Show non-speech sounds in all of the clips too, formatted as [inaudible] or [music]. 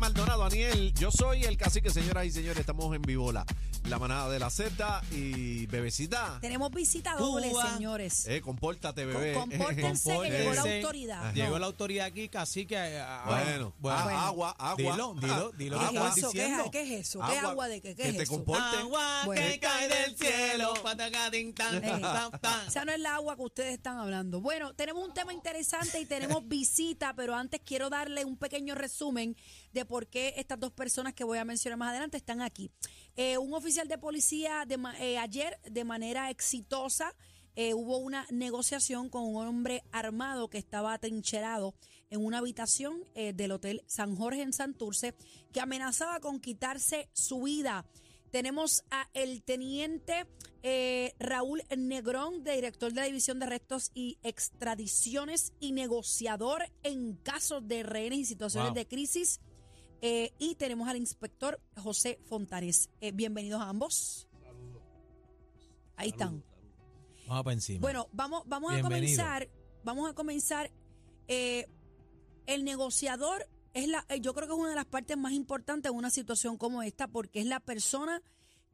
Maldonado, Daniel. Yo soy el cacique, señoras y señores. Estamos en Vivola. La manada de la Z y bebecita. Tenemos visita doble, Cuba. señores. Eh, compórtate, bebé. Com- compórtense que llegó la autoridad. Llegó la autoridad aquí, casi que. ah, Bueno, ah, Bueno. agua, agua. Dilo, dilo, dilo ¿Qué que es eso? ¿Qué es, diciendo. qué es eso? ¿Qué Agua. agua de qué? ¿Qué Que es te eso? comporte. Agua Bueno. que cae del cielo. tan, Eh. Esa no es la agua que ustedes están hablando. Bueno, tenemos un tema interesante y tenemos [laughs] visita, pero antes quiero darle un pequeño resumen de por qué estas dos personas que voy a mencionar más adelante están aquí. Eh, un oficial de policía de eh, ayer, de manera exitosa, eh, hubo una negociación con un hombre armado que estaba atrincherado en una habitación eh, del Hotel San Jorge en Santurce, que amenazaba con quitarse su vida. Tenemos a el teniente eh, Raúl Negrón, director de la División de Arrestos y Extradiciones y negociador en casos de rehenes y situaciones Wow. de crisis. Eh, y tenemos al inspector José Fontanes. Eh, bienvenidos a ambos. Ahí están. Vamos para encima. Bueno, vamos, vamos a comenzar. Vamos a comenzar. eh, el negociador es la, eh, yo creo que es una de las partes más importantes en una situación como esta, porque es la persona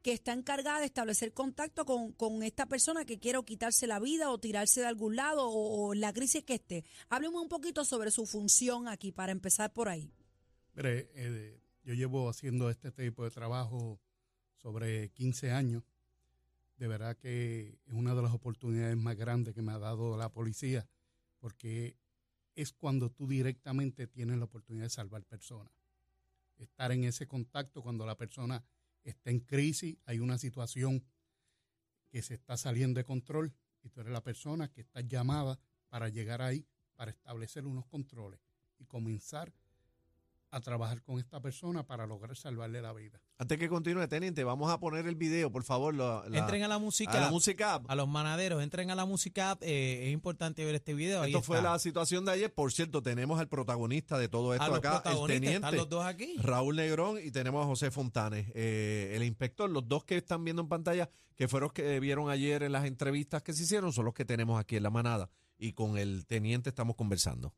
que está encargada de establecer contacto con, con esta persona que quiere o quitarse la vida o tirarse de algún lado o, o la crisis que esté. Hábleme un poquito sobre su función aquí para empezar por ahí. Mire, eh, yo llevo haciendo este tipo de trabajo sobre 15 años. De verdad que es una de las oportunidades más grandes que me ha dado la policía, porque es cuando tú directamente tienes la oportunidad de salvar personas. Estar en ese contacto cuando la persona está en crisis, hay una situación que se está saliendo de control y tú eres la persona que está llamada para llegar ahí, para establecer unos controles y comenzar a trabajar con esta persona para lograr salvarle la vida. Antes que continúe, teniente, vamos a poner el video, por favor. la- la- entren a la música. a la música. A los manaderos, entren a la música. app, eh, es importante ver este video. ahí Esto fue está. la situación de ayer. Por cierto, tenemos al protagonista de todo A esto los acá, el teniente están los dos aquí. Raúl Negrón y tenemos a José Fontanes, eh, el inspector. Los dos que están viendo en pantalla, que fueron los que vieron ayer en las entrevistas que se hicieron, son los que tenemos aquí en la manada. Y con el teniente estamos conversando.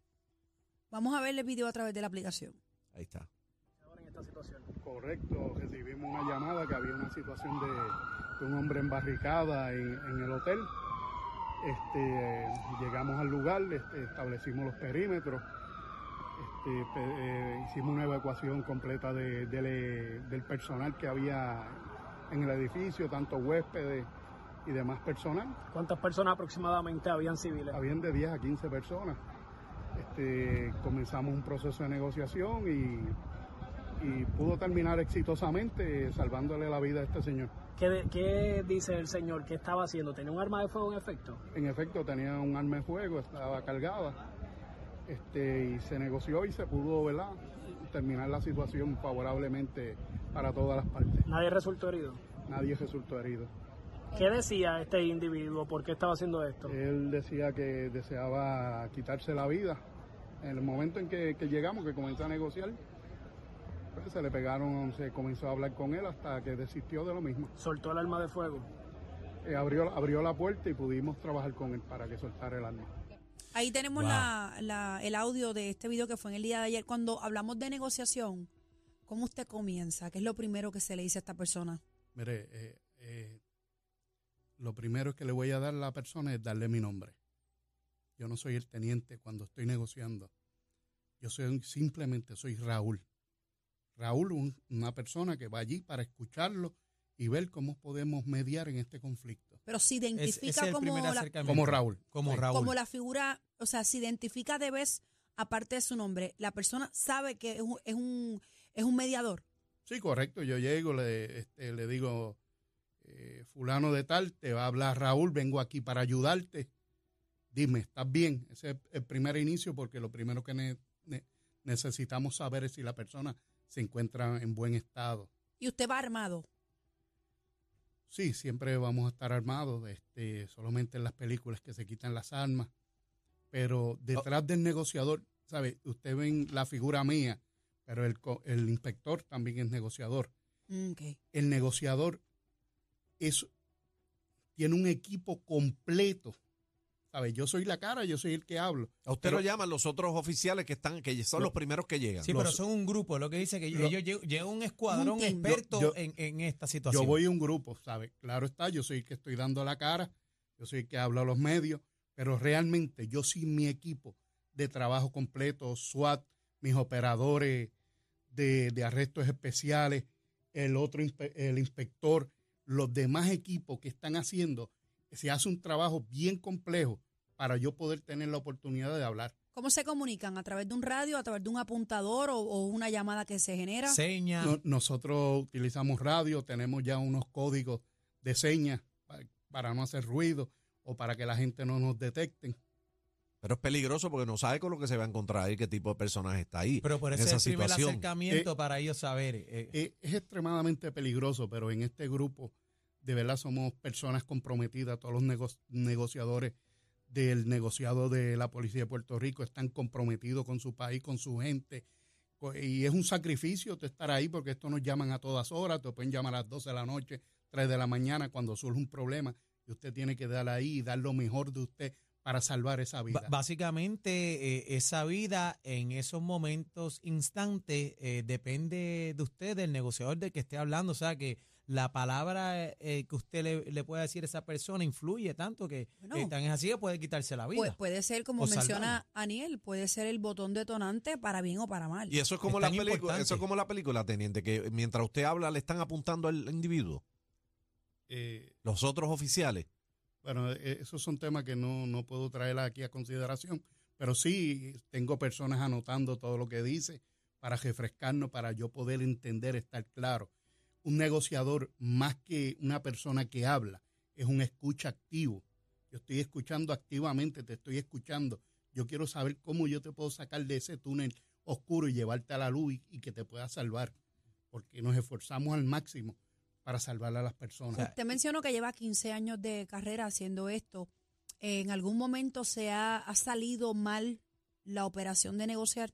Vamos a ver el video a través de la aplicación. Ahí está. Correcto, recibimos una llamada que había una situación de, de un hombre en barricada en, en el hotel. Este, llegamos al lugar, este, establecimos los perímetros, este, eh, hicimos una evacuación completa de- del- del personal que había en el edificio, tanto huéspedes y demás personal. ¿Cuántas personas aproximadamente habían civiles? Habían de 10 a 15 personas. Este, comenzamos un proceso de negociación y, y pudo terminar exitosamente salvándole la vida a este señor. ¿Qué, qué dice el señor? ¿Qué estaba haciendo? ¿Tenía un arma de fuego en efecto? En efecto, tenía un arma de fuego, estaba cargada este, y se negoció y se pudo ¿verdad? terminar la situación favorablemente para todas las partes. Nadie resultó herido. Nadie resultó herido. ¿Qué decía este individuo? ¿Por qué estaba haciendo esto? Él decía que deseaba quitarse la vida. En el momento en que, que llegamos, que comenzó a negociar, pues se le pegaron, se comenzó a hablar con él hasta que desistió de lo mismo. Soltó el arma de fuego. Eh, abrió, abrió la puerta y pudimos trabajar con él para que soltara el arma. Ahí tenemos Wow. la, la- el audio de este video que fue en el día de ayer. Cuando hablamos de negociación, ¿cómo usted comienza? ¿Qué es lo primero que se le dice a esta persona? Mire, eh, eh, lo primero que le voy a dar a la persona es darle mi nombre. Yo no soy el teniente cuando estoy negociando. Yo soy simplemente soy Raúl. Raúl, un- una persona que va allí para escucharlo y ver cómo podemos mediar en este conflicto. Pero se identifica es como, la, Raúl. Como Sí. Raúl. como la figura, o sea, se identifica de vez, aparte de su nombre, la persona sabe que es un, es un, es un mediador. Sí, correcto. Yo llego, le, este, le digo, eh, fulano de tal, te va a hablar Raúl, vengo aquí para ayudarte. Dime, ¿estás bien? Ese es el primer inicio porque lo primero que ne- ne- necesitamos saber es si la persona se encuentra en buen estado. Y usted va armado. Sí, siempre vamos a estar armados, este, solamente en las películas que se quitan las armas. Pero detrás del negociador, ¿sabe? Usted ven la figura mía, pero el, inspector también es negociador. Mm, el negociador es, tiene un equipo completo ¿Sabes? Yo soy la cara, yo soy el que hablo. A usted Pero- lo llaman los otros oficiales que están, que son Lo- los primeros que llegan. Sí, Los- pero son un grupo, lo que dice que Lo- ellos lle- llega un escuadrón Un team. experto Yo- yo- en, en esta situación. Yo voy a un grupo, ¿sabes? Claro está, yo soy el que estoy dando la cara, yo soy el que habla a los medios, pero realmente yo sin mi equipo de trabajo completo, SWAT, mis operadores de, de arrestos especiales, el otro el inspector, los demás equipos que están haciendo, se hace un trabajo bien complejo para yo poder tener la oportunidad de hablar. ¿Cómo se comunican? ¿A través de un radio, a través de un apuntador o, o una llamada que se genera? Seña. No- nosotros utilizamos radio, tenemos ya unos códigos de señas pa- para no hacer ruido o para que la gente no nos detecten. Pero es peligroso porque no sabe con lo que se va a encontrar ahí, qué tipo de personaje está ahí. pero por eso es esa el primer acercamiento para ellos saber. eh, Eh, es extremadamente peligroso, pero en este grupo de verdad somos personas comprometidas, todos los nego- negociadores del negociado de la Policía de Puerto Rico están comprometidos con su país, con su gente. Y es un sacrificio estar ahí porque esto nos llaman a todas horas, te pueden llamar a las 12 de la noche, 3 de la mañana cuando surge un problema y usted tiene que dar ahí y dar lo mejor de usted para salvar esa vida. básicamente, eh, esa vida en esos momentos, instantes, eh, depende de usted, del negociador del que esté hablando. O sea, que la palabra eh, que usted le, le pueda decir a esa persona influye tanto que Bueno. eh, tan es así que puede quitarse la vida. Pues puede ser, como menciona Aniel, puede ser el botón detonante para bien o para mal. Y eso es como Es la película, eso es como la película, teniente, que mientras usted habla le están apuntando al individuo, Eh, los otros oficiales. Bueno, eh, esos son temas que no, no puedo traer aquí a consideración, pero sí tengo personas anotando todo lo que dice para refrescarnos, para yo poder entender, estar claro. Un negociador, más que una persona que habla, es un escucha activo. Yo estoy escuchando activamente, te estoy escuchando. Yo quiero saber cómo yo te puedo sacar de ese túnel oscuro y llevarte a la luz y, y que te pueda salvar, porque nos esforzamos al máximo para salvar a las personas. O sea, Usted mencionó que lleva 15 años de carrera haciendo esto. ¿En algún momento se ha, ha salido mal la operación de negociar?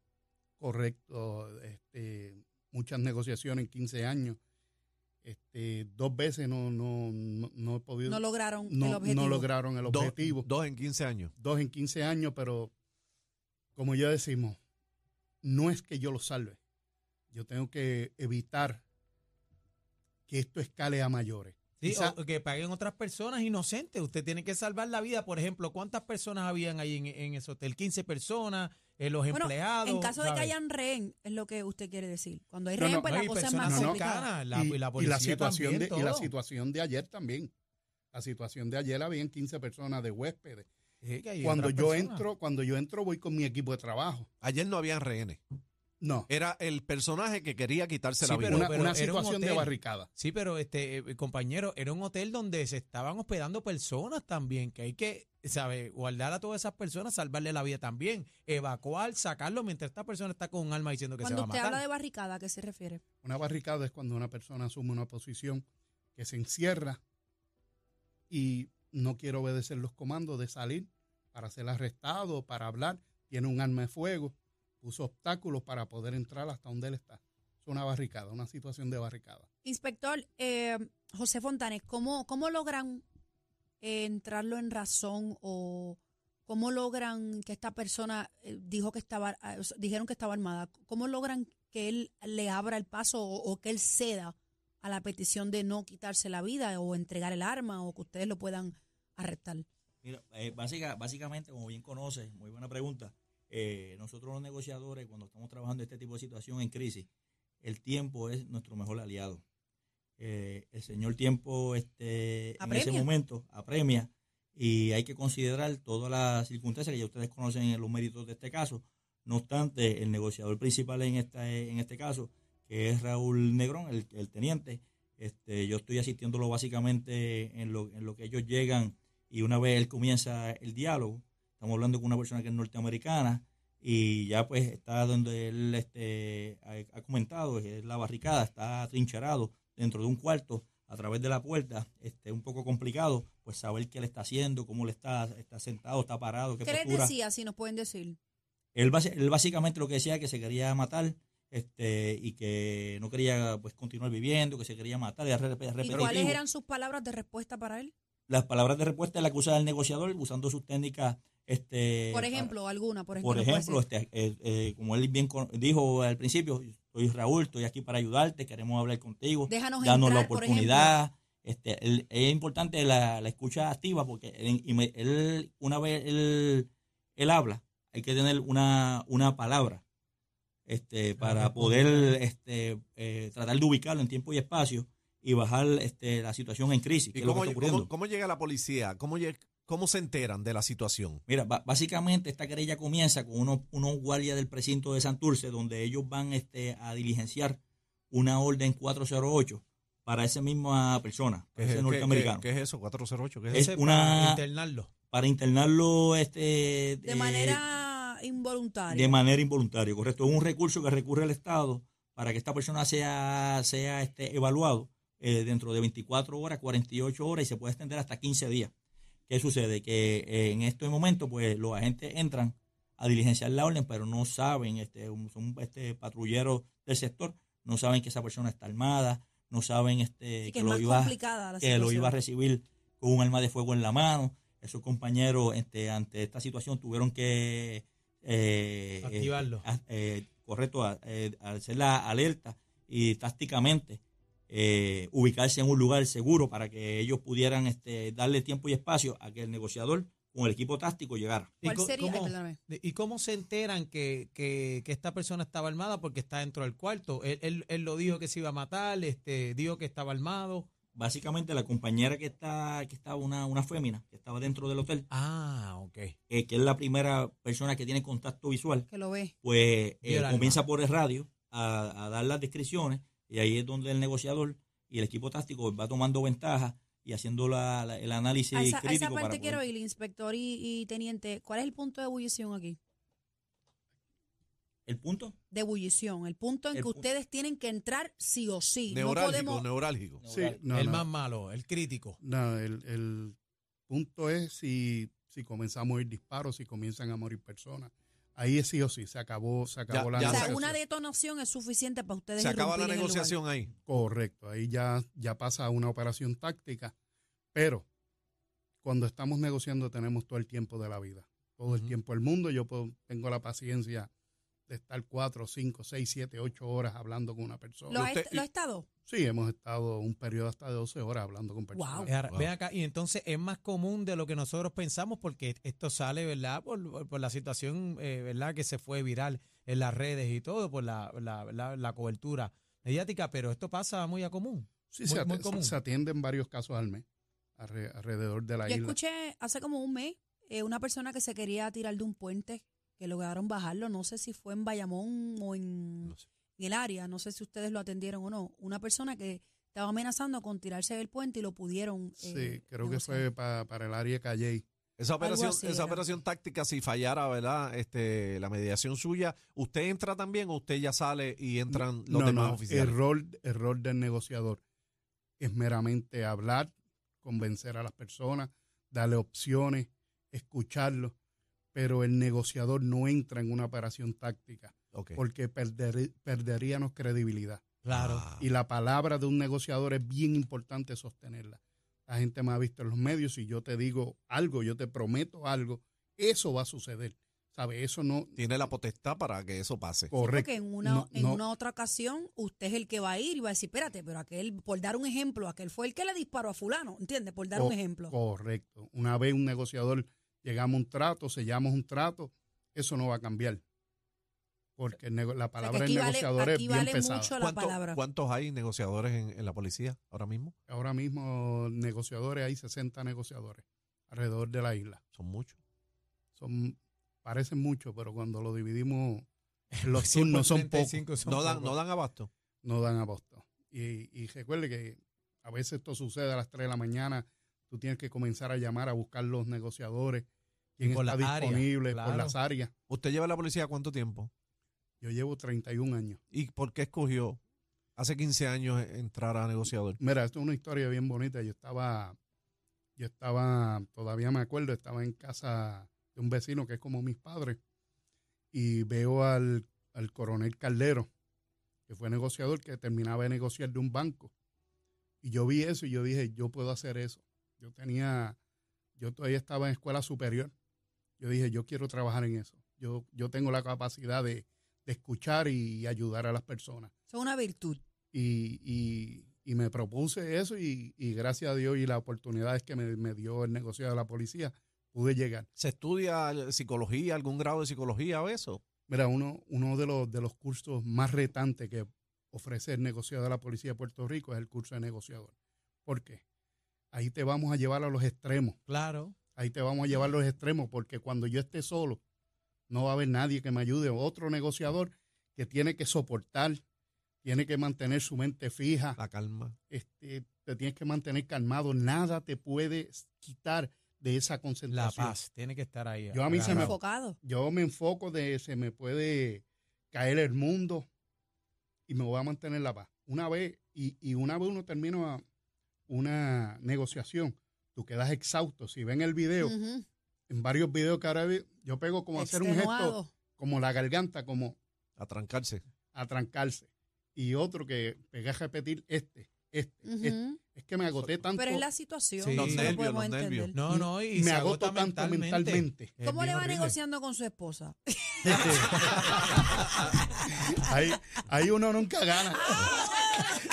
Correcto, este, muchas negociaciones en 15 años. Este, dos veces no, no, no, no he podido, No lograron no, el no objetivo. lograron el Dos, objetivo. dos en 15 años. Dos en 15 años, pero como ya decimos, no es que yo lo salve. Yo tengo que evitar que esto escale a mayores. Sí, Quizá- o que paguen otras personas inocentes. Usted tiene que salvar la vida. Por ejemplo, ¿cuántas personas habían ahí en, en ese hotel? 15 personas, eh, los Bueno, empleados. En caso de que hayan rehén, es lo que usted quiere decir. Cuando hay rehén, no, pues No, la cosa es personas más complicada. la, y, y la y situación también, de, y la situación de ayer también. La situación de ayer habían 15 personas de huéspedes. Sí, Cuando yo entro, cuando yo entro voy con mi equipo de trabajo. Ayer no habían rehenes. No, Era el personaje que quería quitarse Sí, la vida. pero- una, pero una era un situación de barricada. Sí, pero este eh, compañero, era un hotel donde se estaban hospedando personas también, que hay que, sabe, guardar a todas esas personas, salvarle la vida también, evacuar, sacarlo mientras esta persona está con un arma diciendo que Cuando se va usted a matar. habla de barricada, ¿a qué se refiere? Una barricada es cuando una persona asume una posición que se encierra y no quiere obedecer los comandos de salir para ser arrestado, para hablar, tiene un arma de fuego, puso obstáculos para poder entrar hasta donde él está. Es una barricada, una situación de barricada. Inspector eh, José Fontanes, ¿cómo, cómo logran eh, entrarlo en razón o cómo logran que esta persona eh, dijo que estaba, eh, dijeron que estaba armada? ¿Cómo logran que él le abra el paso o, o que él ceda a la petición de no quitarse la vida o entregar el arma o que ustedes lo puedan arrestar? Mira, eh, básica, básicamente, como bien conoces, muy buena pregunta, eh, nosotros los negociadores, cuando estamos trabajando este tipo de situación en crisis, el tiempo es nuestro mejor aliado. Eh, el señor tiempo este, en ese momento apremia y hay que considerar todas las circunstancias que ya ustedes conocen en los méritos de este caso. No obstante, el negociador principal en, esta, en este caso, que es Raúl Negrón, el, el teniente, este, yo estoy asistiéndolo básicamente en lo, en lo que ellos llegan y una vez él comienza el diálogo, estamos hablando con una persona que es norteamericana y ya pues está donde él este, ha, comentado, es la barricada, está trincherado dentro de un cuarto a través de la puerta, este, un poco complicado, pues saber qué le está haciendo, cómo le está, está sentado, está parado, qué, ¿Qué decía, si nos pueden decir? Él, él básicamente lo que decía que se quería matar este, y que no quería pues continuar viviendo, que se quería matar. y re- ¿Y cuáles eran sus palabras de respuesta para él? las palabras de respuesta las que usa el negociador usando sus técnicas. Este, Por ejemplo, alguna, por ejemplo. por ejemplo, este, eh, eh, como él bien con- dijo al principio, soy Raúl, estoy aquí para ayudarte, queremos hablar contigo, Déjanos danos la entrar, oportunidad. Este, él- es importante la, la escucha activa porque él, él, una vez él, él habla, hay que tener una, una palabra este, para poder este, eh, tratar de ubicarlo en tiempo y espacio y bajar este, la situación en crisis. que ¿Y es lo que cómo, está ocurriendo. cómo- cómo llega la policía? ¿Cómo, lle- ¿Cómo se enteran de la situación? Mira, básicamente esta querella comienza con unos, unos guardias del precinto de Santurce, donde ellos van este, a diligenciar una orden 408 para esa misma persona, ¿Qué para es, ese qué- norteamericano, qué- qué es eso? 408. ¿Qué es Es eso? Ese una- para internarlo. para internarlo este, De eh, manera involuntaria. de manera involuntaria, correcto. Es un recurso que recurre el Estado para que esta persona sea, sea este, evaluado eh, dentro de 24 horas, 48 horas y se puede extender hasta 15 días. ¿Qué sucede? Que eh, en este momento, pues los agentes entran a diligenciar la orden, pero no saben, este, un- son este, patrulleros del sector, no saben que esa persona está armada, no saben este, que lo iba, que lo iba a recibir con un arma de fuego en la mano. Esos compañeros, este, ante esta situación, tuvieron que eh, Activarlo. eh, eh, correcto, a- eh, hacer la alerta y tácticamente eh, ubicarse en un lugar seguro para que ellos pudieran este, darle tiempo y espacio a que el negociador con el equipo táctico llegara. ¿Y ¿Cuál sería? Cómo- ¿Y cómo se enteran que, que, que esta persona estaba armada porque está dentro del cuarto? Él, él, él lo dijo que se iba a matar, este, dijo que estaba armado. Básicamente la compañera que está, que estaba una, una fémina, que estaba dentro del hotel, Ah, ok. eh, que es la primera persona que tiene contacto visual, Que lo ve. pues eh, comienza por el radio a, a dar las descripciones y ahí es donde el negociador y el equipo táctico va tomando ventaja y haciendo la- la- el análisis A esa, a crítico esa parte para quiero poder- ir, inspector y, y teniente. ¿Cuál es el punto de ebullición aquí? el punto De ebullición. El punto en El que pu- ustedes tienen que entrar sí o sí. No neurálgico, podemos. neurálgico. Sí, no, el no. más malo, el crítico. No, el, el punto es si, si comenzamos a ir disparos, si comienzan a morir personas. Ahí es sí o sí, se acabó, se acabó Ya- la ya o sea, negociación. una detonación es suficiente para ustedes. Se acaba la negociación ahí. Correcto, ahí ya, ya pasa a una operación táctica, pero cuando estamos negociando tenemos todo el tiempo de la vida, todo el tiempo del mundo. Yo puedo- tengo la paciencia de estar cuatro, cinco, seis, siete, ocho horas hablando con una persona. ¿Lo, ha, usted- est- lo ha estado? Sí, hemos estado un periodo hasta de 12 horas hablando con personas. Wow. Ven acá, y entonces es más común de lo que nosotros pensamos porque esto sale, ¿verdad? Por, por- por la situación, eh, ¿verdad? Que se fue viral en las redes y todo, por la, la, la- la cobertura mediática, pero esto pasa muy a común. Sí, Muy- se, muy ate- común. se atienden varios casos al mes alre- alrededor de la Yo isla. escuché hace como un mes eh, una persona que se quería tirar de un puente que lograron bajarlo. No sé si fue en Bayamón o en, No sé. en el área. No sé si ustedes lo atendieron o no. Una persona que estaba amenazando con tirarse del puente y lo pudieron. Sí, eh, creo que fue pa- para el área Calley. Esa operación, esa era. operación táctica, si fallara, ¿verdad? Este, la mediación suya, ¿usted entra también o usted ya sale y entran los no, demás no, oficiales? El rol, el rol del negociador es meramente hablar, convencer a las personas, darle opciones, escucharlos, pero el negociador no entra en una operación táctica porque perder- perderíamos credibilidad. Claro. Ah, Y la palabra de un negociador es bien importante sostenerla. La gente me ha visto en los medios y yo te digo algo, yo te prometo algo, eso va a suceder. ¿Sabe? Eso no... tiene la potestad para que eso pase. Correcto. Porque en una, No, en no. una otra ocasión usted es el que va a ir y va a decir, espérate, pero aquel, por dar un ejemplo, aquel fue el que le disparó a fulano, ¿entiendes? Por dar un ejemplo. Correcto. Una vez un negociador llegamos a un trato, sellamos un trato, eso no va a cambiar. Porque la O sea, palabra del aquí vale, negociador es bien vale pesada. mucho la ¿Cuánto- palabra. ¿Cuántos hay negociadores en, en la policía ahora mismo? Ahora mismo negociadores, hay 60 negociadores alrededor de la isla. Son muchos. Son, parecen muchos, pero cuando lo dividimos [laughs] los por turnos son pocos, 35 son No dan, pocos. no dan abasto. no dan abasto. Y, y recuerde que a veces esto sucede a las 3 de la mañana, tú tienes que comenzar a llamar a buscar los negociadores, quién por está las áreas, disponible por claro. las áreas. ¿Usted lleva a la policía cuánto tiempo? Yo llevo 31 años. ¿Y por qué escogió hace 15 años entrar a negociador? Mira, esto es una historia bien bonita. Yo estaba, yo estaba, todavía me acuerdo, estaba en casa de un vecino que es como mis padres y veo al, al coronel Caldero, que fue negociador, que terminaba de negociar de un banco. Y yo vi eso y yo dije, yo puedo hacer eso. Yo tenía, yo todavía estaba en escuela superior. Yo dije, yo quiero trabajar en eso. Yo, yo tengo la capacidad de, de escuchar y ayudar a las personas. Eso es una virtud. Y, y- y me propuse eso y, y gracias a Dios y las oportunidades que me, me dio el negociado de la policía, pude llegar. ¿Se estudia psicología, algún grado de psicología o eso? Mira, uno, uno de, los, de los cursos más retantes que ofrece el negociado de la Policía de Puerto Rico es el curso de negociador. ¿Por qué? Ahí te vamos a llevar a los extremos. Claro. Ahí te vamos a llevar los extremos porque cuando yo esté solo, no va a haber nadie que me ayude. Otro negociador que tiene que soportar, tiene que mantener su mente fija, La calma. este, te tienes que mantener calmado. Nada te puede quitar de esa La concentración. paz tiene que estar ahí. Yo a mí se me-. Enfocado. Yo me enfoco de se me puede caer el mundo y me voy a mantener la paz. Una vez, y, y una vez uno termina una negociación, tú quedas exhausto. Si ven el video, en varios videos que ahora vi, yo pego como hacer un gesto, como la garganta, como Atrancarse. atrancarse. Y otro que pegué a repetir este, este, este. Es que me agoté tanto, Pero es la situación. Sí. Los lo nervios, podemos los nervios. entender. No, no, y, y me se agoto agota tanto mentalmente. ¿Cómo le va horrible. negociando con su esposa? [laughs] ahí, ahí uno nunca gana. [laughs]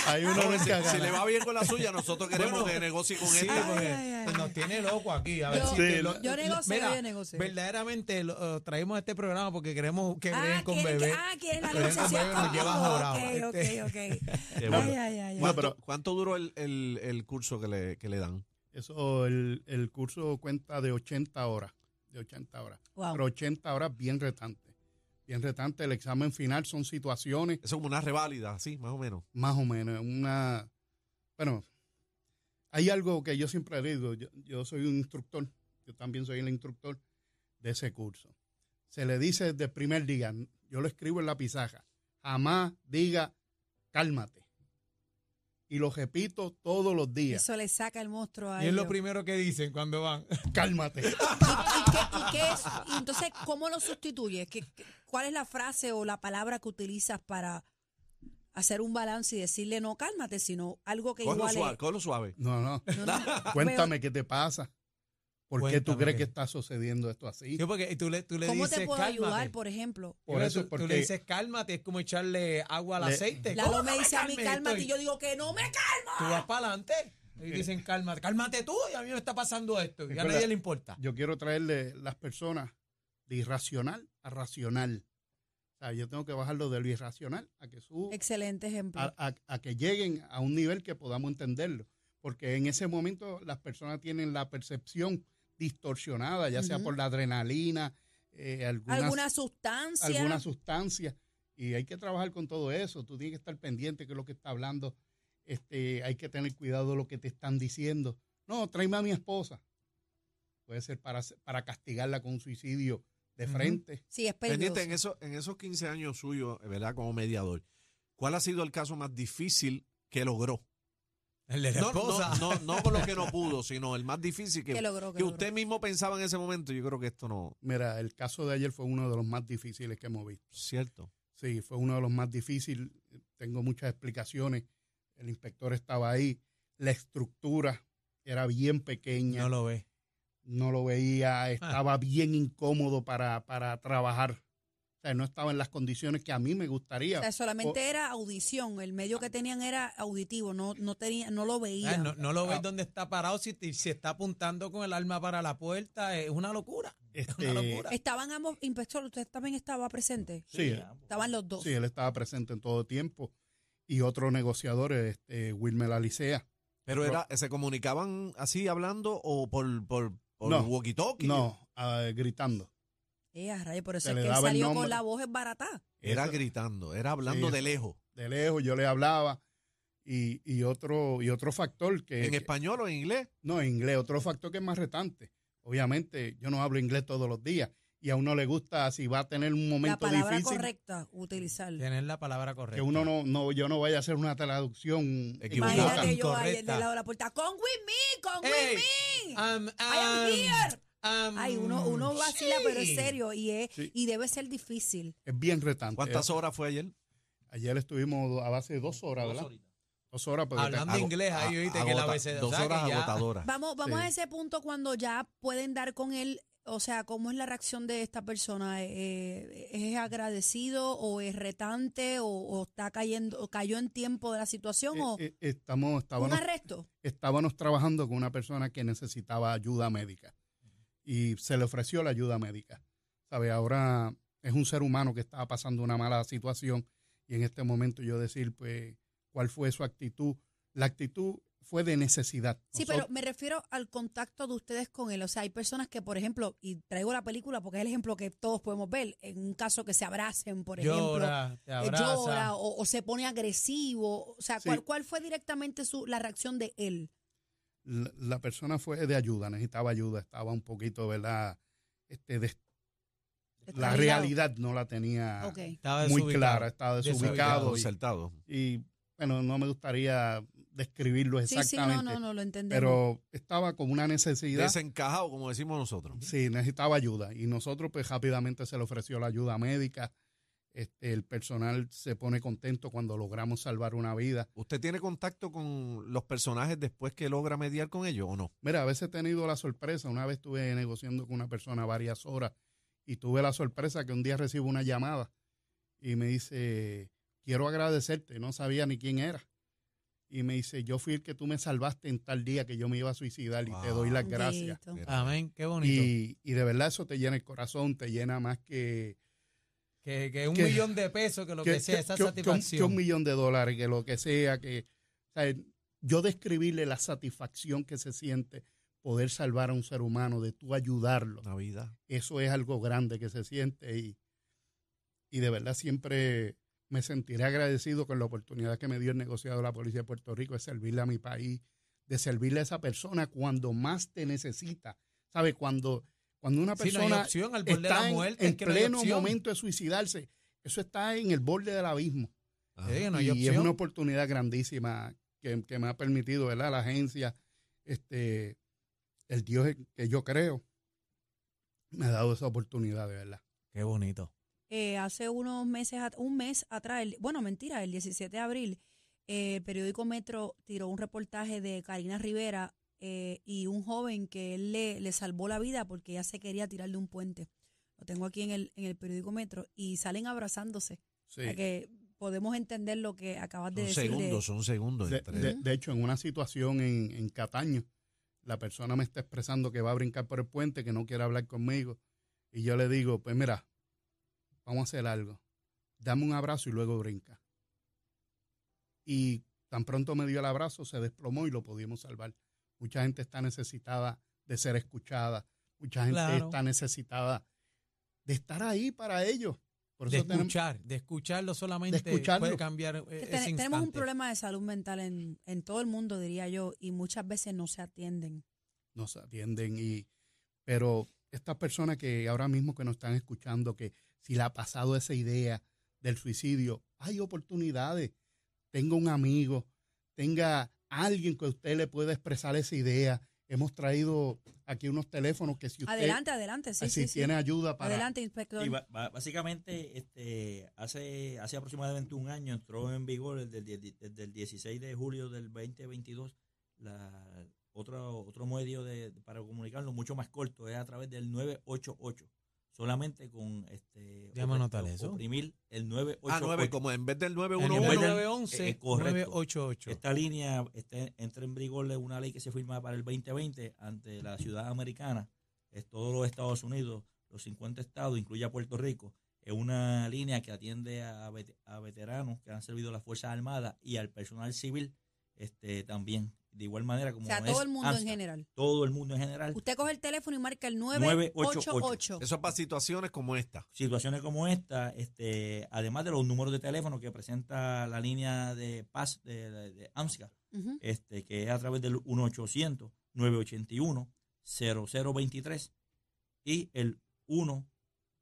Ahí uno No, si, si le va bien con la suya, nosotros queremos Bueno, que negocie con Sí, porque ay, ay, nos tiene loco aquí. A ver Yo- si Sí, lo- Yo negocio, Mira, yo negocio. verdaderamente lo, traemos este programa porque queremos que Ah, breguen con quieren que- bebé. ah, quieren la Breguen con negociación bebé, nos lleva conmigo. jorado. Ok, Este- ok, [laughs] ok. Bueno. ay, ay, ay. ¿Cuánto, pero- cuánto duró el, el- el curso que le, que le dan? Eso, el, el curso cuenta de 80 horas, de 80 horas. Wow. Pero 80 horas bien retantes. Bien retante. El examen final son situaciones, Eso es como una reválida, así, más o menos. más o menos, una... Bueno, hay algo que yo siempre digo, yo, yo soy un instructor, yo también soy el instructor de ese curso. Se le dice desde el primer día, yo lo escribo en la pizarra, jamás diga, cálmate. Y lo repito todos los días, Eso le saca el monstruo a Y es lo ellos. primero que dicen cuando van. [laughs] cálmate. [laughs] ¿Y, y qué, y qué es? Y entonces, ¿cómo lo sustituyes? ¿Qué, qué- cuál es la frase o la palabra que utilizas para hacer un balance y decirle no, cálmate, sino algo que igual suave, cógelo suave. No, no. No, no. [laughs] Cuéntame qué te pasa. ¿Por qué tú crees que está sucediendo esto así? Sí, porque tú le, tú le ¿Cómo dices te puedo cálmate. ayudar, por ejemplo? Por eso, tú, tú le dices cálmate, es como echarle agua al Le- aceite. Lalo ¿Cómo me dice a mí, cálmate, y yo digo que no me calmo. Tú vas para adelante. Y dicen cálmate, cálmate tú y a mí me está pasando esto. Y a nadie le importa. Yo quiero traerle las personas de irracional a racional. O sea, yo tengo que bajarlo de lo irracional a que su, Excelente ejemplo. a, a- a que lleguen a un nivel que podamos entenderlo. Porque en ese momento las personas tienen la percepción distorsionada, ya sea por la adrenalina, eh, algunas, ¿Alguna sustancia? alguna sustancia y hay que trabajar con todo eso. Tú tienes que estar pendiente que lo que está hablando, este, hay que tener cuidado de lo que te están diciendo. No, tráeme a mi esposa. Puede ser para, para castigarla con un suicidio de frente. Sí, es peligroso. Pendiente, en, eso, en esos 15 años suyos, ¿verdad? Como mediador, ¿cuál ha sido el caso más difícil que logró? El de la No, esposa. no, no, no con lo que no pudo, sino el más difícil que, que logró, que que logró. usted mismo pensaba en ese momento. Yo creo que esto no Mira, el caso de ayer fue uno de los más difíciles que hemos visto. cierto. Sí, fue uno de los más difíciles. Tengo muchas explicaciones. El inspector estaba ahí. La estructura era bien pequeña. No lo ve. No lo veía, estaba bien incómodo para, para trabajar. O sea, no estaba en las condiciones que a mí me gustaría. O sea, solamente O- era audición. El medio que tenían era auditivo. No, no, tenía, no lo Ah, veía. No, no lo ves Ah. donde está parado, si, si está apuntando con el arma para la puerta, es una locura. [laughs] Es Este, una locura. Estaban ambos, inspector, usted también estaba presente. Sí, Estaban los dos. sí, él estaba presente en todo tiempo. Y otro negociador, este, Wilmer Alicea. Pero era, ¿se comunicaban así hablando o por, por, por No, walkie-talkie? No, gritando. Eh, a rayos, por eso Se es que él salió con la voz esbaratada. Era gritando, era hablando Sí, de lejos. De lejos yo le hablaba. Y, y otro, y otro factor que... ¿En que- español o en inglés? No, en inglés. Otro factor que es más retante. Obviamente, yo no hablo inglés todos los días. Y a uno le gusta, si va a tener un La momento palabra difícil, correcta, utilizar. Tienes la palabra correcta. que uno no, no, yo no vaya a hacer una traducción Equivocada. Imagínate yo ayer del lado de la puerta. Con with me, con Ey, with me. Um, I am um, here. um, Ay, uno, uno vacila, pero es serio y, es, Sí. y debe ser difícil. Es bien retante. ¿Cuántas horas fue ayer? Ayer estuvimos a base de dos horas, ¿verdad? Dos horas. porque te- Hablando Ago- inglés ahí, oíste, que la ABC. Dos horas agotadoras. Vamos, vamos Sí. a ese punto cuando ya pueden dar con él. O sea, ¿cómo es la reacción de esta persona? Eh, ¿Es agradecido o es retante o, o está cayendo, o cayó en tiempo de la situación o Eh, eh, estamos, un estábamos, arresto? estábamos trabajando con una persona que necesitaba ayuda médica y se le ofreció la ayuda médica. ¿Sabe? Ahora es un ser humano que estaba pasando una mala situación y en este momento yo decir, pues, cuál fue su actitud. La actitud fue de necesidad. Sí, Nosotros- pero me refiero al contacto de ustedes con él. O sea, hay personas que, por ejemplo, y traigo la película porque es el ejemplo que todos podemos ver, en un caso que se abracen, por ejemplo, Llora, te eh, abraza. llora o, o se pone agresivo. O sea, Sí. ¿cuál, cuál fue directamente su, la reacción de él? la, la persona fue de ayuda, necesitaba ayuda, estaba un poquito, ¿verdad? Este, la realidad no la tenía muy clara, estaba Desubicado, desubicado. y- y bueno, no me gustaría describirlo Sí, sí, exactamente, no, no, no, lo entendemos. pero estaba con una necesidad. Desencajado, como decimos nosotros. Sí, necesitaba ayuda y nosotros pues rápidamente se le ofreció la ayuda médica. Este, el personal se pone contento cuando logramos salvar una vida. ¿Usted tiene contacto con los personajes después que logra mediar con ellos o no? Mira, a veces he tenido la sorpresa, una vez estuve negociando con una persona varias horas y tuve la sorpresa que un día recibo una llamada y me dice, quiero agradecerte, no sabía ni quién era. Y me dice, yo fui el que tú me salvaste en tal día que yo me iba a suicidar y te doy las gracias. Bendito. Amén, qué bonito. Y, y de verdad eso te llena el corazón, te llena más que, que, que un que- millón de pesos, que lo que, sea, esa que- que un- satisfacción. que un millón de dólares, que lo que sea, que o sea, yo describirle la satisfacción que se siente poder salvar a un ser humano, de tú ayudarlo, Navidad. eso es algo grande que se siente y, y de verdad siempre me sentiré agradecido con la oportunidad que me dio el negociado de la Policía de Puerto Rico de servirle a mi país, de servirle a esa persona cuando más te necesita. ¿Sabe? Cuando, cuando una Sí, no persona opción al borde de está la en, muerte, en es que pleno momento de suicidarse, eso está en el borde del abismo. No hay y es una oportunidad grandísima que, que me ha permitido, ¿verdad? La agencia, este, el Dios que yo creo, me ha dado esa oportunidad, de verdad. Qué bonito. Eh, hace unos meses, un mes atrás, el- bueno, mentira, el 17 de abril, eh, el periódico Metro tiró un reportaje de Karina Rivera eh, y un joven que él le, le salvó la vida porque ella se quería tirar de un puente. Lo tengo aquí en el, en el periódico Metro y salen abrazándose. Sí. Para que podemos entender lo que acabas de decir. de- segundos, son segundos. De, de- de hecho, en una situación en, en Cataño, la persona me está expresando que va a brincar por el puente, que no quiere hablar conmigo. Y yo le digo, pues mira, vamos a hacer algo. Dame un abrazo y luego brinca. Y tan pronto me dio el abrazo, se desplomó y lo pudimos salvar. Mucha gente está necesitada de ser escuchada. Mucha gente Claro. está necesitada de estar ahí para ellos. Por De eso tenemos, escuchar, de escucharlo solamente De escucharlo. puede cambiar eh, que ese ten- instante. tenemos un problema de salud mental en, en todo el mundo, diría yo, y muchas veces no se atienden. nos atienden y pero estas personas que ahora mismo que nos están escuchando que si le ha pasado esa idea del suicidio hay oportunidades tenga un amigo tenga alguien que usted le pueda expresar esa idea hemos traído aquí unos teléfonos que si usted adelante, adelante, sí, si sí, sí. tiene ayuda para Adelante, inspector. Y básicamente, este, hace, hace aproximadamente un año entró en vigor desde el, desde el 16 de julio del 2022 la, otro, otro medio de, para comunicarnos mucho más corto, es a través del 988. Solamente con este Déjame anotar eso. oprimir el 988. Ah, 9, como en vez del En 911. el del- 911, eh, correcto. 988. Esta línea este, entra en vigor de una ley que se firma para el 2020 ante la ciudad americana, es todos los Estados Unidos, los 50 estados, incluye a Puerto Rico. Es una línea que atiende a, vet- a veteranos que han servido a las Fuerzas Armadas y al personal civil este, también. De igual manera como o sea, es todo el mundo en general. Todo el mundo en general. Usted coge el teléfono y marca el 988. 988. Eso es para situaciones como esta. situaciones como esta, este, además de los números de teléfono que presenta la línea de paz de, de, de AMSCA, Ujú. este, que es a través del 1-800-981-0023 y el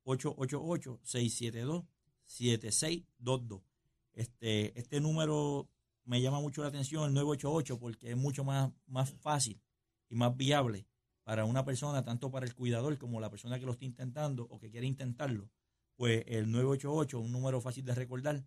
1-888-672-7622. Este, este número me llama mucho la atención, el 988, porque es mucho más, más fácil y más viable para una persona, tanto para el cuidador como la persona que lo está intentando o que quiere intentarlo. Pues el 988, un número fácil de recordar,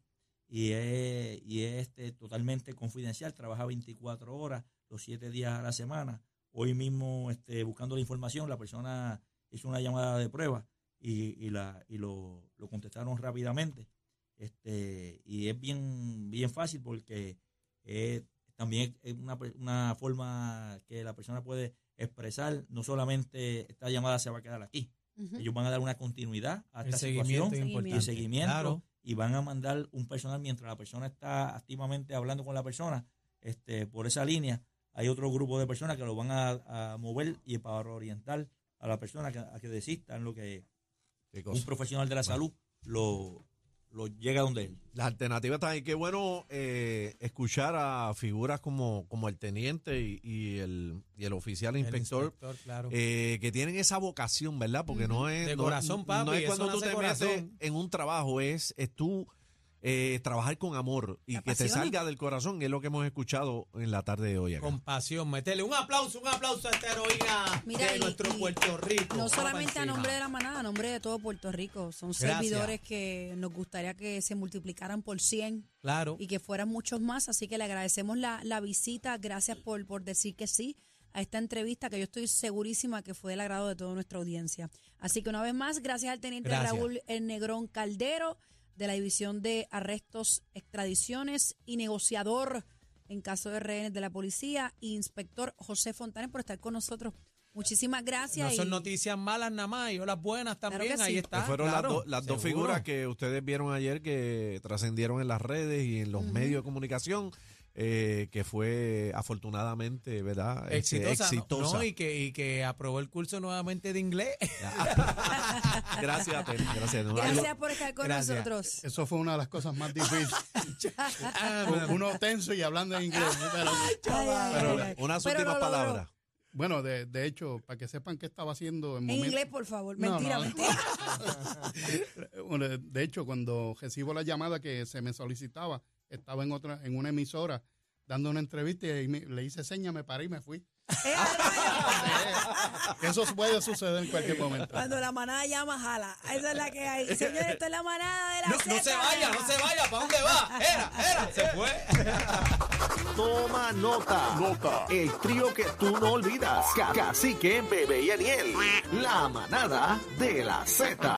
y es, y es este, totalmente confidencial, trabaja 24 horas, los 7 días a la semana. Hoy mismo, este, buscando la información, la persona hizo una llamada de prueba y, y, la, y lo, lo contestaron rápidamente. Este, y es bien, bien fácil porque eh, también es una, una forma que la persona puede expresar, no solamente esta llamada se va a quedar aquí, ellos van a dar una continuidad a El esta seguimiento. Situación es y seguimiento. Claro. y van a mandar un personal mientras la persona está activamente hablando con la persona este por esa línea hay otro grupo de personas que lo van a, a mover y para orientar a la persona que, a que desista en lo que un profesional de la salud lo, lo llega donde él Las alternativas están ahí. Qué bueno eh, escuchar a figuras como, como el teniente y, y el, y el oficial El inspector. claro. eh, que tienen esa vocación, ¿verdad? Porque no es. De no- corazón, papi, No es cuando tú te corazón. metes en un trabajo, es, es tú eh, trabajar con amor y que te salga del corazón, es lo que hemos escuchado en la tarde de hoy acá. Con pasión, metele un aplauso, un aplauso a esta heroína Mira, de y- nuestro y Puerto Rico. No solamente a nombre de la manada, a nombre de todo Puerto Rico. Son Gracias. servidores que nos gustaría que se multiplicaran por 100 Claro. y que fueran muchos más. Así que le agradecemos la, la visita. Gracias por, por decir que sí a esta entrevista que yo estoy segurísima que fue del agrado de toda nuestra audiencia. Así que una vez más, gracias al teniente Gracias. Raúl El Negrón Caldero de la División de Arrestos, Extradiciones y negociador en caso de rehenes de la policía, y inspector José Fontanes por estar con nosotros. Muchísimas gracias. No son y- noticias malas nada más, y las buenas Claro también, ahí está. Fueron claro, las, do- las dos figuras que ustedes vieron ayer que trascendieron en las redes y en los medios de comunicación, eh, que fue afortunadamente, ¿verdad? Este, Exitosa, ¿no? exitosa. No, y, que, y que aprobó el curso nuevamente de inglés. [laughs] Gracias, gracias. No, Gracias por estar con Gracias. nosotros. Eso fue una de las cosas más difíciles. [laughs] Ah, Uno tenso y hablando en inglés. pero- Pero unas últimas palabras. bueno, de, de hecho, para que sepan qué estaba haciendo en inglés, por favor. No, Mentira, no. mentira. [laughs] Bueno, De hecho, cuando recibo la llamada que se me solicitaba, estaba en otra, en una emisora dando una entrevista y me- le hice seña, me paré y me fui. [laughs] Eh, Eso puede suceder en cualquier momento. Cuando la manada llama, jala. Esa es la que hay. Señores, esto es la manada de la No, no se vaya, no se vaya, ¿para dónde va? Era, era, se fue. [laughs] Toma nota. Nota. El trío que tú no olvidas. Ca- Cacique, Bebé y Aniel. La manada de la Z.